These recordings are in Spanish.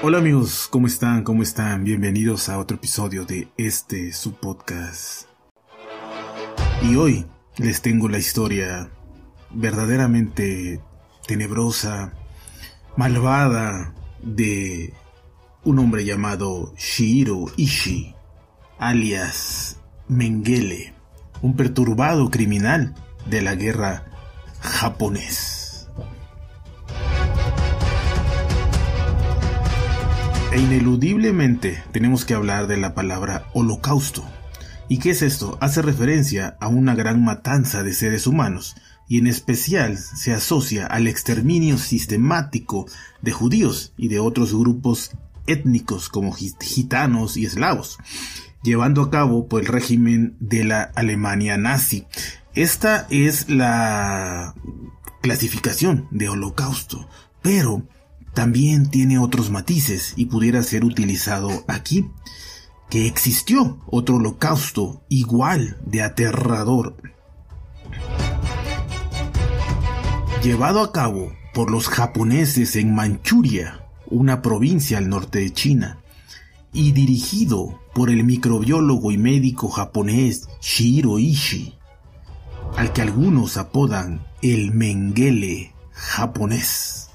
Hola amigos, ¿cómo están? ¿Cómo están? Bienvenidos a otro episodio de este su podcast. Y hoy les tengo la historia verdaderamente tenebrosa, malvada de un hombre llamado Shiro Ishii, alias Mengele, un perturbado criminal de la guerra japonés. Ineludiblemente tenemos que hablar de la palabra holocausto. ¿Y qué es esto? Hace referencia a una gran matanza de seres humanos, y en especial se asocia al exterminio sistemático de judíos y de otros grupos étnicos como gitanos y eslavos, llevando a cabo por el régimen de la Alemania nazi. Esta es la clasificación de holocausto, pero también tiene otros matices y pudiera ser utilizado aquí, que existió otro holocausto igual de aterrador, llevado a cabo por los japoneses en Manchuria, una provincia al norte de China, y dirigido por el microbiólogo y médico japonés Shiro Ishii, al que algunos apodan el Mengele japonés.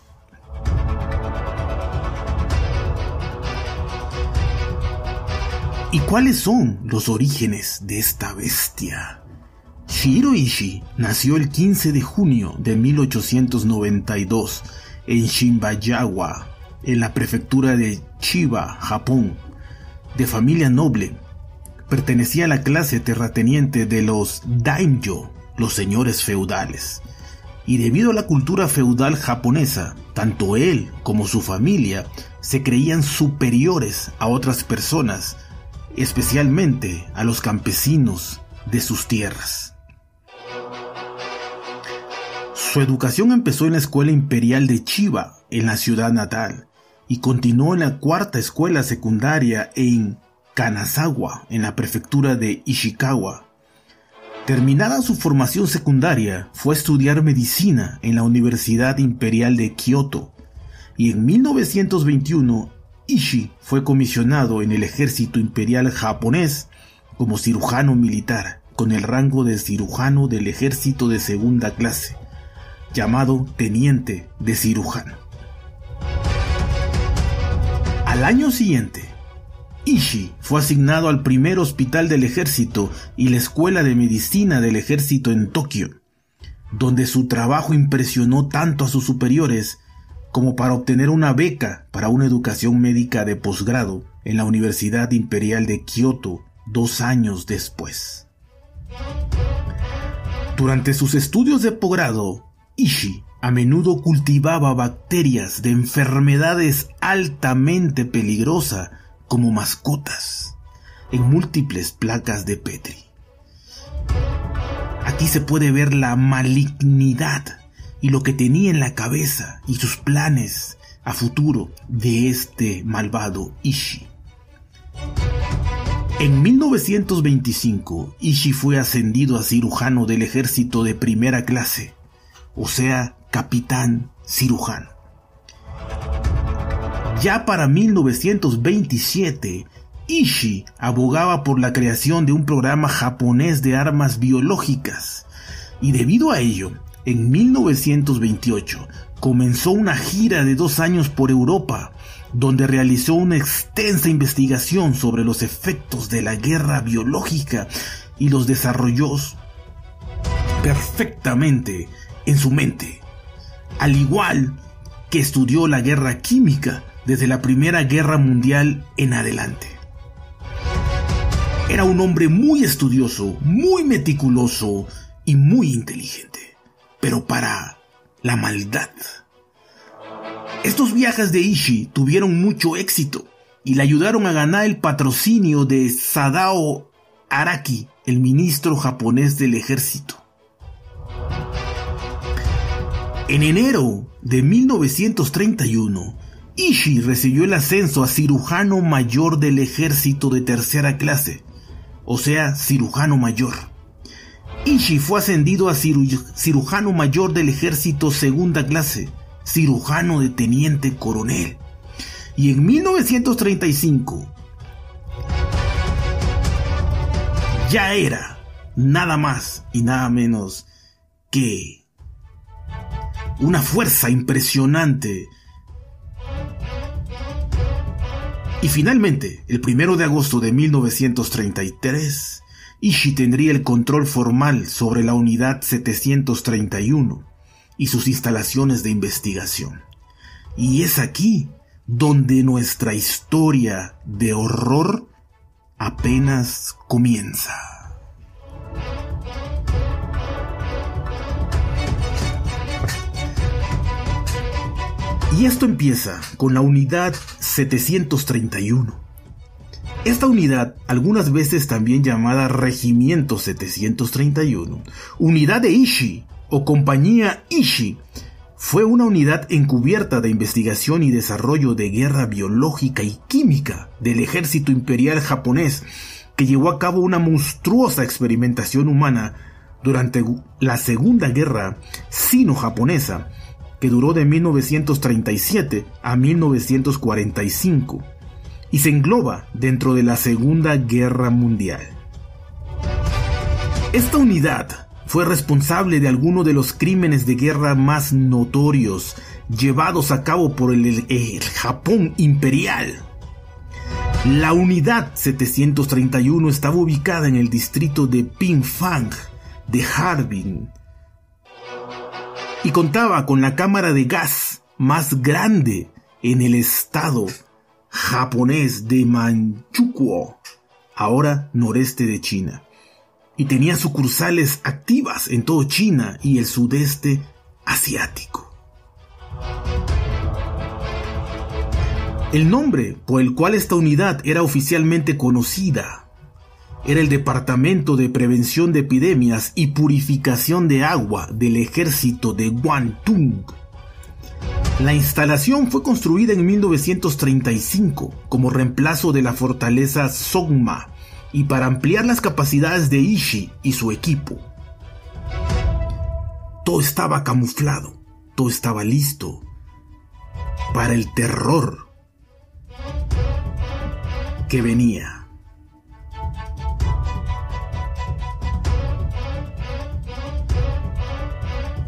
¿Y cuáles son los orígenes de esta bestia? Shiro Ishii nació el 15 de junio de 1892 en Shimbayawa, en la prefectura de Chiba, Japón. De familia noble, pertenecía a la clase terrateniente de los daimyo, los señores feudales. Y debido a la cultura feudal japonesa, tanto él como su familia se creían superiores a otras personas especialmente a los campesinos de sus tierras. Su educación empezó en la Escuela Imperial de Chiba, en la ciudad natal, y continuó en la cuarta escuela secundaria en Kanazawa, en la prefectura de Ishikawa. Terminada su formación secundaria, fue a estudiar medicina en la Universidad Imperial de Kioto, y en 1921 Ishii fue comisionado en el ejército imperial japonés como cirujano militar con el rango de cirujano del ejército de segunda clase, llamado teniente de cirujano. Al año siguiente, Ishii fue asignado al primer hospital del ejército y la escuela de medicina del ejército en Tokio, donde su trabajo impresionó tanto a sus superiores como para obtener una beca para una educación médica de posgrado en la Universidad Imperial de Kioto dos años después. Durante sus estudios de posgrado, Ishii a menudo cultivaba bacterias de enfermedades altamente peligrosas como mascotas en múltiples placas de Petri. Aquí se puede ver la malignidad y lo que tenía en la cabeza y sus planes a futuro de este malvado Ishii. En 1925, Ishii fue ascendido a cirujano del ejército de primera clase, o sea, capitán cirujano. Ya para 1927, Ishii abogaba por la creación de un programa japonés de armas biológicas, y debido a ello, en 1928 comenzó una gira de dos años por Europa, donde realizó una extensa investigación sobre los efectos de la guerra biológica y los desarrolló perfectamente en su mente, al igual que estudió la guerra química desde la Primera Guerra Mundial en adelante. Era un hombre muy estudioso, muy meticuloso y muy inteligente pero para la maldad. Estos viajes de Ishii tuvieron mucho éxito y le ayudaron a ganar el patrocinio de Sadao Araki, el ministro japonés del ejército. En enero de 1931, Ishii recibió el ascenso a cirujano mayor del ejército de tercera clase, o sea, cirujano mayor. Ishii fue ascendido a cirujano mayor del ejército segunda clase, cirujano de teniente coronel. Y en 1935 ya era nada más y nada menos que una fuerza impresionante. Y finalmente, el primero de agosto de 1933, Ishii tendría el control formal sobre la unidad 731 y sus instalaciones de investigación. Y es aquí donde nuestra historia de horror apenas comienza. Y esto empieza con la unidad 731. Esta unidad, algunas veces también llamada Regimiento 731, unidad de Ishi o Compañía Ishi, fue una unidad encubierta de investigación y desarrollo de guerra biológica y química del ejército imperial japonés que llevó a cabo una monstruosa experimentación humana durante la Segunda Guerra Sino-Japonesa que duró de 1937 a 1945 y se engloba dentro de la Segunda Guerra Mundial. Esta unidad fue responsable de algunos de los crímenes de guerra más notorios llevados a cabo por el, Japón imperial. La unidad 731 estaba ubicada en el distrito de Pingfang de Harbin, y contaba con la cámara de gas más grande en el estado japonés de Manchukuo, ahora noreste de China, y tenía sucursales activas en todo China y el sudeste asiático. El nombre por el cual esta unidad era oficialmente conocida era el Departamento de Prevención de Epidemias y Purificación de Agua del Ejército de Guantung. La instalación fue construida en 1935 como reemplazo de la fortaleza Sogma y para ampliar las capacidades de Ishii y su equipo. Todo estaba camuflado, todo estaba listo para el terror que venía.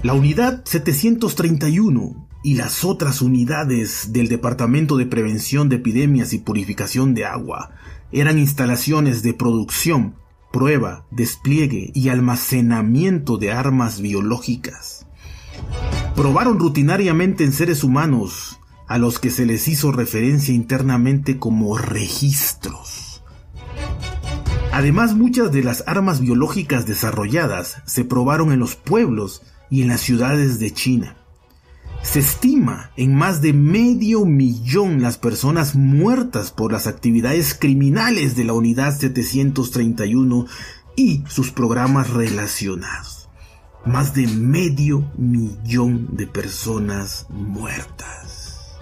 La unidad 731 y las otras unidades del Departamento de Prevención de Epidemias y Purificación de Agua eran instalaciones de producción, prueba, despliegue y almacenamiento de armas biológicas. Probaron rutinariamente en seres humanos a los que se les hizo referencia internamente como registros. Además, muchas de las armas biológicas desarrolladas se probaron en los pueblos y en las ciudades de China. Se estima en más de medio millón las personas muertas por las actividades criminales de la Unidad 731 y sus programas relacionados. Más de medio millón de personas muertas.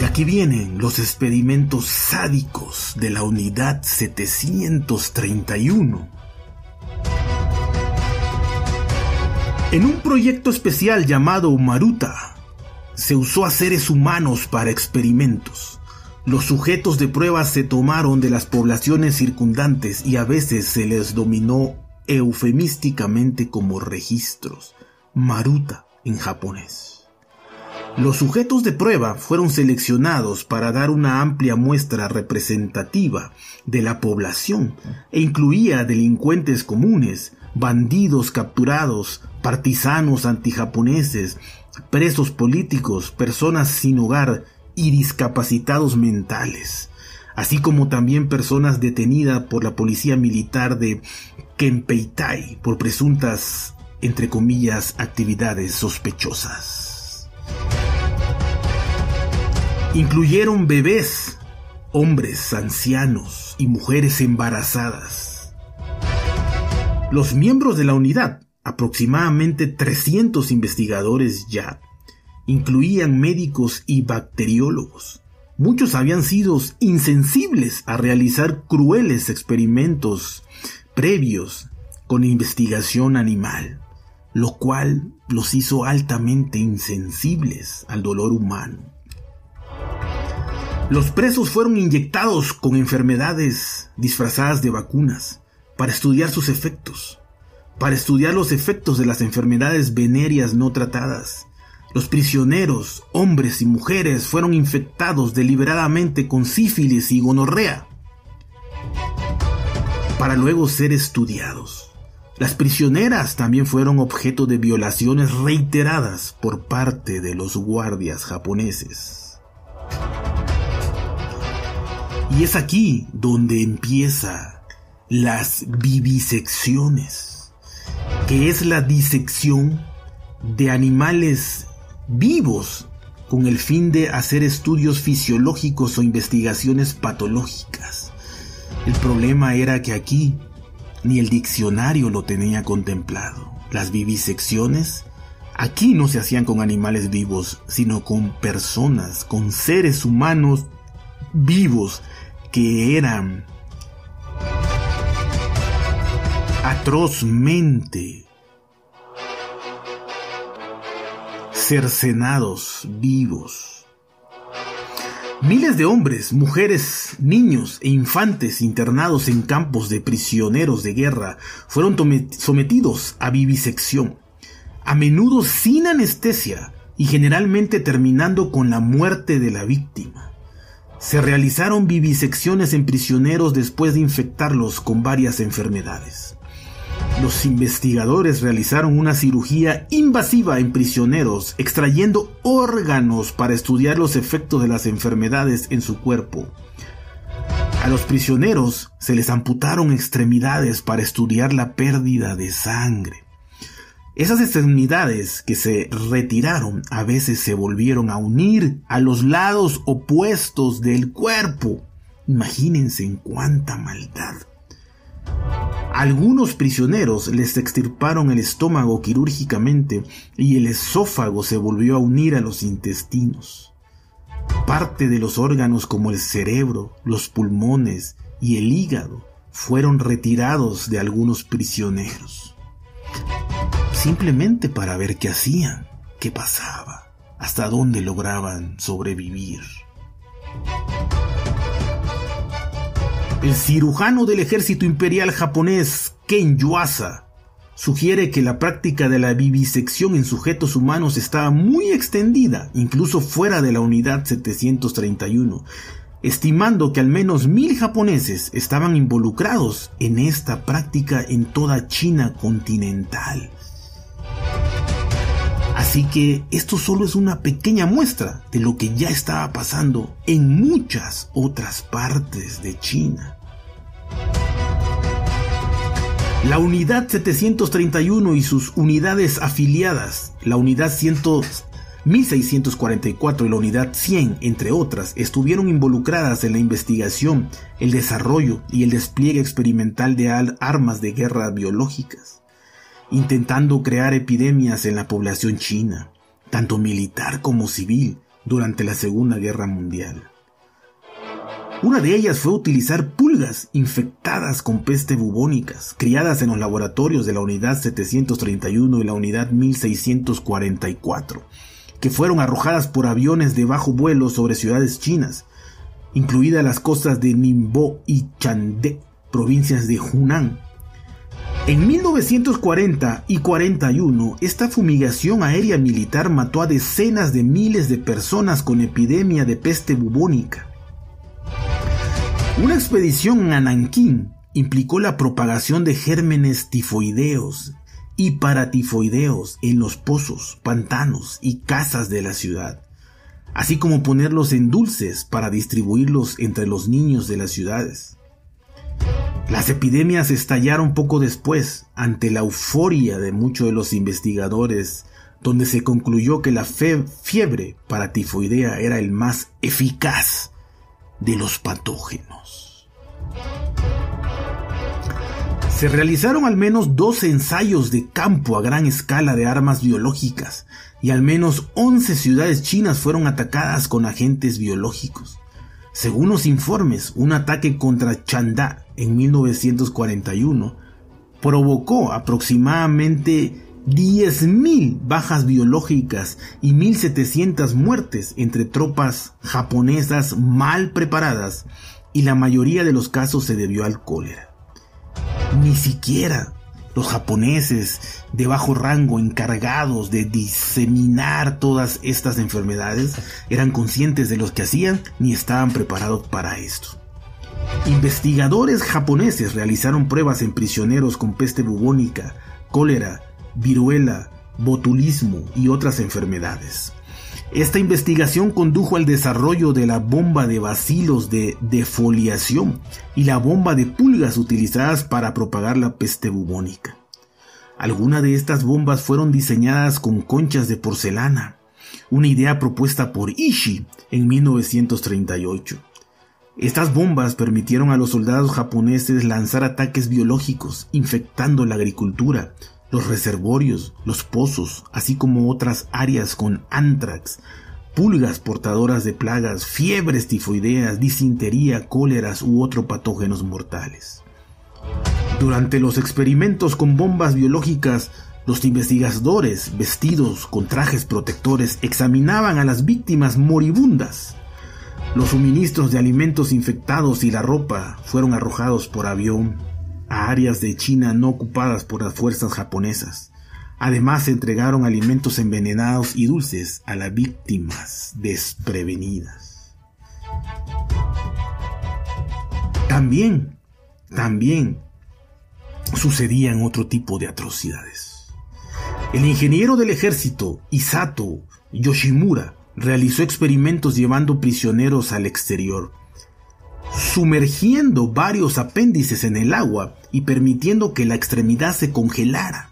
Y aquí vienen los experimentos sádicos de la Unidad 731 En un proyecto especial llamado Maruta, se usó a seres humanos para experimentos. Los sujetos de prueba se tomaron de las poblaciones circundantes y a veces se les dominó eufemísticamente como registros, Maruta en japonés. Los sujetos de prueba fueron seleccionados para dar una amplia muestra representativa de la población e incluía delincuentes comunes, bandidos capturados, partisanos antijaponeses, presos políticos, personas sin hogar y discapacitados mentales, así como también personas detenidas por la policía militar de Kempeitai por presuntas, entre comillas, actividades sospechosas. Incluyeron bebés, hombres ancianos y mujeres embarazadas los miembros de la unidad, aproximadamente 300 investigadores ya, incluían médicos y bacteriólogos. Muchos habían sido insensibles a realizar crueles experimentos previos con investigación animal. lo cual los hizo altamente insensibles al dolor humano. Los presos fueron inyectados con enfermedades disfrazadas de vacunas para estudiar sus efectos, para estudiar los efectos de las enfermedades venéreas no tratadas. Los prisioneros, hombres y mujeres, fueron infectados deliberadamente con sífilis y gonorrea para luego ser estudiados. Las prisioneras también fueron objeto de violaciones reiteradas por parte de los guardias japoneses. Y es aquí donde empieza las vivisecciones, que es la disección de animales vivos con el fin de hacer estudios fisiológicos o investigaciones patológicas. El problema era que aquí ni el diccionario lo tenía contemplado. Las vivisecciones aquí no se hacían con animales vivos, sino con personas, con seres humanos vivos que eran atrozmente cercenados vivos. Miles de hombres, mujeres, niños e infantes internados en campos de prisioneros de guerra fueron sometidos a vivisección, a menudo sin anestesia y generalmente terminando con la muerte de la víctima. Se realizaron vivisecciones en prisioneros después de infectarlos con varias enfermedades. Los investigadores realizaron una cirugía invasiva en prisioneros, extrayendo órganos para estudiar los efectos de las enfermedades en su cuerpo. A los prisioneros se les amputaron extremidades para estudiar la pérdida de sangre. Esas extremidades que se retiraron a veces se volvieron a unir a los lados opuestos del cuerpo. Imagínense en cuánta maldad. Algunos prisioneros les extirparon el estómago quirúrgicamente y el esófago se volvió a unir a los intestinos. Parte de los órganos como el cerebro, los pulmones y el hígado fueron retirados de algunos prisioneros simplemente para ver qué hacían, qué pasaba, hasta dónde lograban sobrevivir. El cirujano del ejército imperial japonés Ken Yuasa sugiere que la práctica de la vivisección en sujetos humanos estaba muy extendida, incluso fuera de la unidad 731, estimando que al menos mil japoneses estaban involucrados en esta práctica en toda China continental. Así que esto solo es una pequeña muestra de lo que ya estaba pasando en muchas otras partes de China. La unidad 731 y sus unidades afiliadas, la unidad 1644 y la unidad 100, entre otras, estuvieron involucradas en la investigación, el desarrollo y el despliegue experimental de armas de guerra biológicas intentando crear epidemias en la población china, tanto militar como civil, durante la Segunda Guerra Mundial. Una de ellas fue utilizar pulgas infectadas con peste bubónicas, criadas en los laboratorios de la Unidad 731 y la Unidad 1644, que fueron arrojadas por aviones de bajo vuelo sobre ciudades chinas, incluidas las costas de Ningbo y Chandé, provincias de Hunan, en 1940 y 41, esta fumigación aérea militar mató a decenas de miles de personas con epidemia de peste bubónica. Una expedición a Nankín implicó la propagación de gérmenes tifoideos y paratifoideos en los pozos, pantanos y casas de la ciudad, así como ponerlos en dulces para distribuirlos entre los niños de las ciudades. Las epidemias estallaron poco después, ante la euforia de muchos de los investigadores, donde se concluyó que la fiebre para tifoidea era el más eficaz de los patógenos. Se realizaron al menos dos ensayos de campo a gran escala de armas biológicas y al menos 11 ciudades chinas fueron atacadas con agentes biológicos. Según los informes, un ataque contra Chanda en 1941 provocó aproximadamente 10.000 bajas biológicas y 1.700 muertes entre tropas japonesas mal preparadas y la mayoría de los casos se debió al cólera. Ni siquiera los japoneses de bajo rango encargados de diseminar todas estas enfermedades eran conscientes de lo que hacían ni estaban preparados para esto. Investigadores japoneses realizaron pruebas en prisioneros con peste bubónica, cólera, viruela, botulismo y otras enfermedades. Esta investigación condujo al desarrollo de la bomba de bacilos de defoliación y la bomba de pulgas utilizadas para propagar la peste bubónica. Algunas de estas bombas fueron diseñadas con conchas de porcelana, una idea propuesta por Ishii en 1938. Estas bombas permitieron a los soldados japoneses lanzar ataques biológicos, infectando la agricultura, los reservorios, los pozos, así como otras áreas con antrax, pulgas portadoras de plagas, fiebres tifoideas, disentería, cóleras u otros patógenos mortales. Durante los experimentos con bombas biológicas, los investigadores, vestidos con trajes protectores, examinaban a las víctimas moribundas los suministros de alimentos infectados y la ropa fueron arrojados por avión a áreas de China no ocupadas por las fuerzas japonesas. Además se entregaron alimentos envenenados y dulces a las víctimas desprevenidas. También, también sucedían otro tipo de atrocidades. El ingeniero del ejército, Isato Yoshimura, realizó experimentos llevando prisioneros al exterior, sumergiendo varios apéndices en el agua y permitiendo que la extremidad se congelara.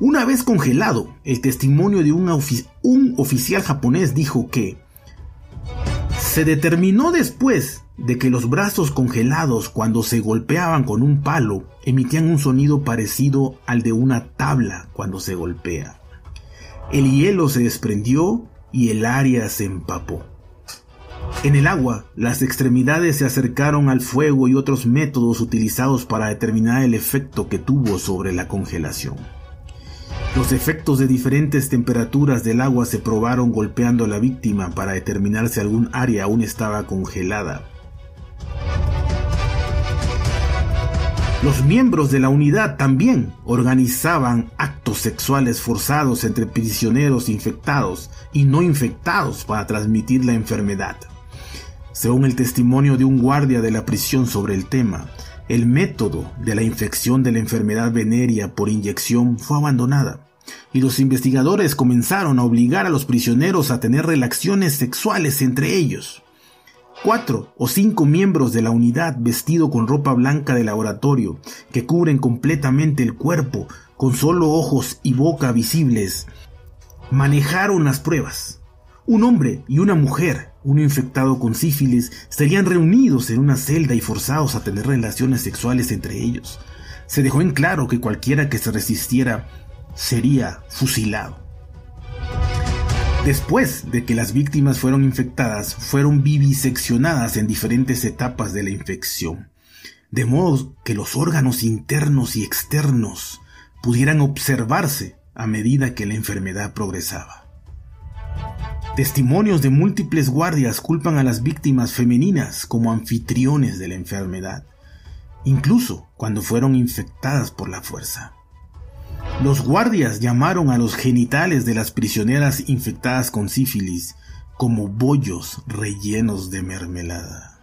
Una vez congelado, el testimonio de un, oficial japonés dijo que se determinó después de que los brazos congelados cuando se golpeaban con un palo emitían un sonido parecido al de una tabla cuando se golpea. El hielo se desprendió y el área se empapó. En el agua, las extremidades se acercaron al fuego y otros métodos utilizados para determinar el efecto que tuvo sobre la congelación. Los efectos de diferentes temperaturas del agua se probaron golpeando a la víctima para determinar si algún área aún estaba congelada Los miembros de la unidad también organizaban actos sexuales forzados entre prisioneros infectados y no infectados para transmitir la enfermedad. Según el testimonio de un guardia de la prisión sobre el tema, el método de la infección de la enfermedad venérea por inyección fue abandonada y los investigadores comenzaron a obligar a los prisioneros a tener relaciones sexuales entre ellos. Cuatro o cinco miembros de la unidad vestido con ropa blanca de laboratorio, que cubren completamente el cuerpo, con solo ojos y boca visibles, manejaron las pruebas. Un hombre y una mujer, uno infectado con sífilis, estarían reunidos en una celda y forzados a tener relaciones sexuales entre ellos. Se dejó en claro que cualquiera que se resistiera sería fusilado. Después de que las víctimas fueron infectadas, fueron viviseccionadas en diferentes etapas de la infección, de modo que los órganos internos y externos pudieran observarse a medida que la enfermedad progresaba. Testimonios de múltiples guardias culpan a las víctimas femeninas como anfitriones de la enfermedad, incluso cuando fueron infectadas por la fuerza. Los guardias llamaron a los genitales de las prisioneras infectadas con sífilis como bollos rellenos de mermelada.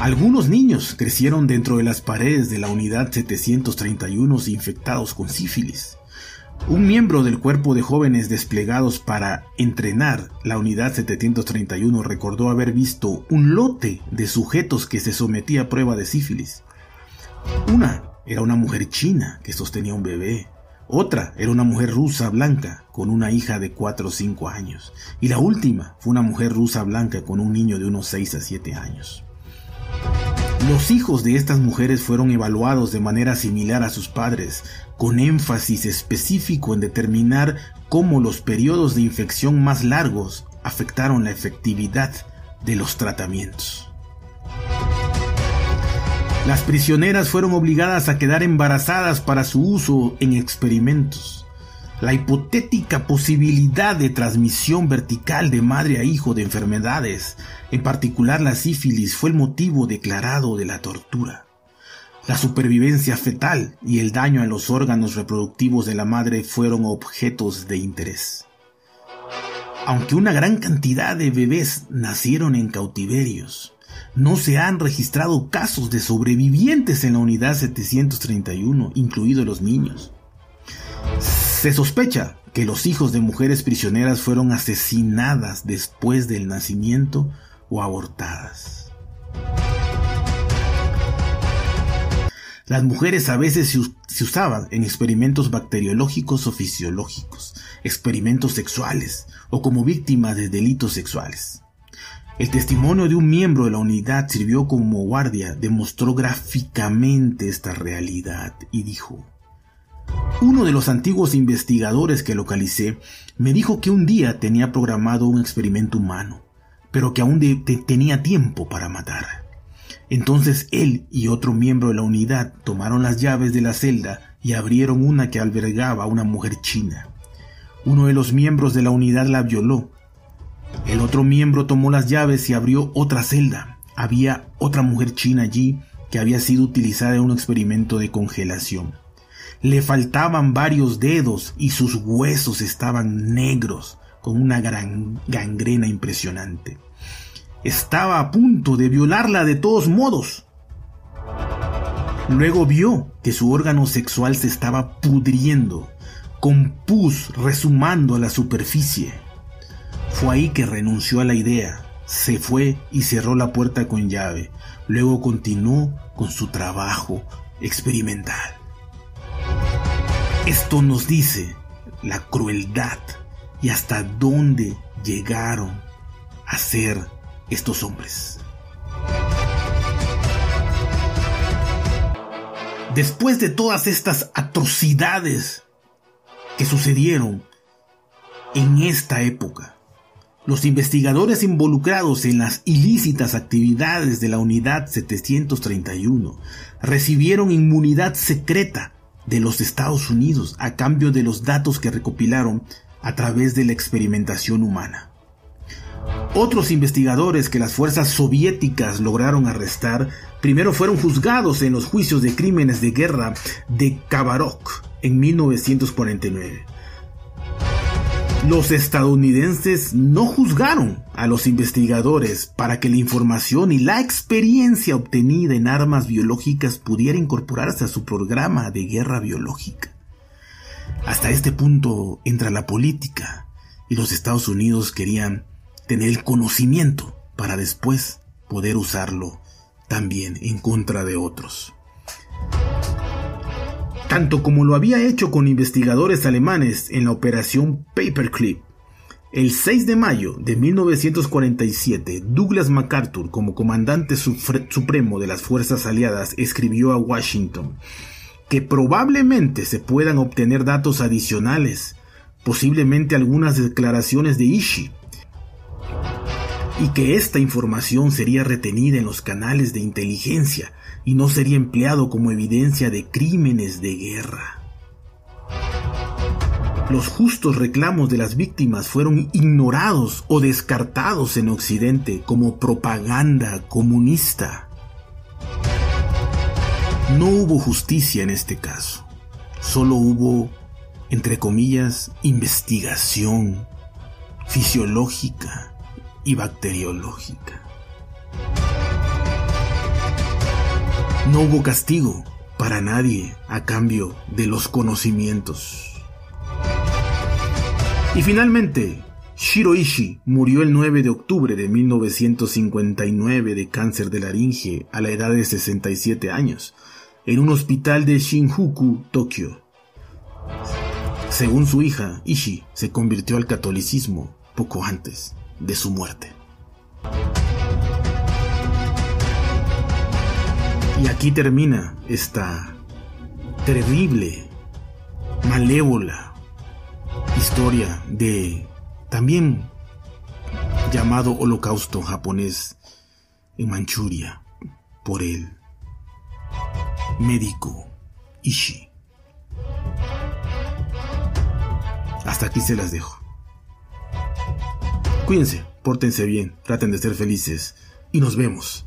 Algunos niños crecieron dentro de las paredes de la unidad 731 infectados con sífilis. Un miembro del cuerpo de jóvenes desplegados para entrenar la unidad 731 recordó haber visto un lote de sujetos que se sometía a prueba de sífilis. Una era una mujer china que sostenía un bebé. Otra era una mujer rusa blanca con una hija de 4 o 5 años. Y la última fue una mujer rusa blanca con un niño de unos 6 a 7 años. Los hijos de estas mujeres fueron evaluados de manera similar a sus padres, con énfasis específico en determinar cómo los periodos de infección más largos afectaron la efectividad de los tratamientos. Las prisioneras fueron obligadas a quedar embarazadas para su uso en experimentos. La hipotética posibilidad de transmisión vertical de madre a hijo de enfermedades, en particular la sífilis, fue el motivo declarado de la tortura. La supervivencia fetal y el daño a los órganos reproductivos de la madre fueron objetos de interés. Aunque una gran cantidad de bebés nacieron en cautiverios, no se han registrado casos de sobrevivientes en la unidad 731, incluidos los niños. Se sospecha que los hijos de mujeres prisioneras fueron asesinadas después del nacimiento o abortadas. Las mujeres a veces se, usaban en experimentos bacteriológicos o fisiológicos, experimentos sexuales o como víctimas de delitos sexuales. El testimonio de un miembro de la unidad sirvió como guardia, demostró gráficamente esta realidad y dijo, uno de los antiguos investigadores que localicé me dijo que un día tenía programado un experimento humano, pero que aún tenía tiempo para matar. Entonces él y otro miembro de la unidad tomaron las llaves de la celda y abrieron una que albergaba a una mujer china. Uno de los miembros de la unidad la violó el otro miembro tomó las llaves y abrió otra celda. Había otra mujer china allí que había sido utilizada en un experimento de congelación. Le faltaban varios dedos y sus huesos estaban negros, con una gran gangrena impresionante. Estaba a punto de violarla de todos modos. Luego vio que su órgano sexual se estaba pudriendo, con pus resumando a la superficie. Fue ahí que renunció a la idea, se fue y cerró la puerta con llave. Luego continuó con su trabajo experimental. Esto nos dice la crueldad y hasta dónde llegaron a ser estos hombres. Después de todas estas atrocidades que sucedieron en esta época, los investigadores involucrados en las ilícitas actividades de la Unidad 731 recibieron inmunidad secreta de los Estados Unidos a cambio de los datos que recopilaron a través de la experimentación humana. Otros investigadores que las fuerzas soviéticas lograron arrestar primero fueron juzgados en los juicios de crímenes de guerra de Kabarok en 1949 los estadounidenses no juzgaron a los investigadores para que la información y la experiencia obtenida en armas biológicas pudiera incorporarse a su programa de guerra biológica. Hasta este punto entra la política y los Estados Unidos querían tener el conocimiento para después poder usarlo también en contra de otros tanto como lo había hecho con investigadores alemanes en la operación Paperclip. El 6 de mayo de 1947, Douglas MacArthur, como comandante supremo de las Fuerzas Aliadas, escribió a Washington que probablemente se puedan obtener datos adicionales, posiblemente algunas declaraciones de Ishii, y que esta información sería retenida en los canales de inteligencia y no sería empleado como evidencia de crímenes de guerra. Los justos reclamos de las víctimas fueron ignorados o descartados en Occidente como propaganda comunista. No hubo justicia en este caso, solo hubo, entre comillas, investigación fisiológica y bacteriológica. No hubo castigo para nadie a cambio de los conocimientos. Y finalmente, Shiroishi murió el 9 de octubre de 1959 de cáncer de laringe a la edad de 67 años, en un hospital de Shinjuku, Tokio. Según su hija, Ishi se convirtió al catolicismo poco antes de su muerte. Y aquí termina esta terrible, malévola historia de también llamado holocausto japonés en Manchuria por el médico Ishi. Hasta aquí se las dejo. Cuídense, pórtense bien, traten de ser felices y nos vemos.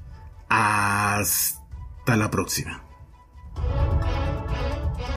Hasta la próxima.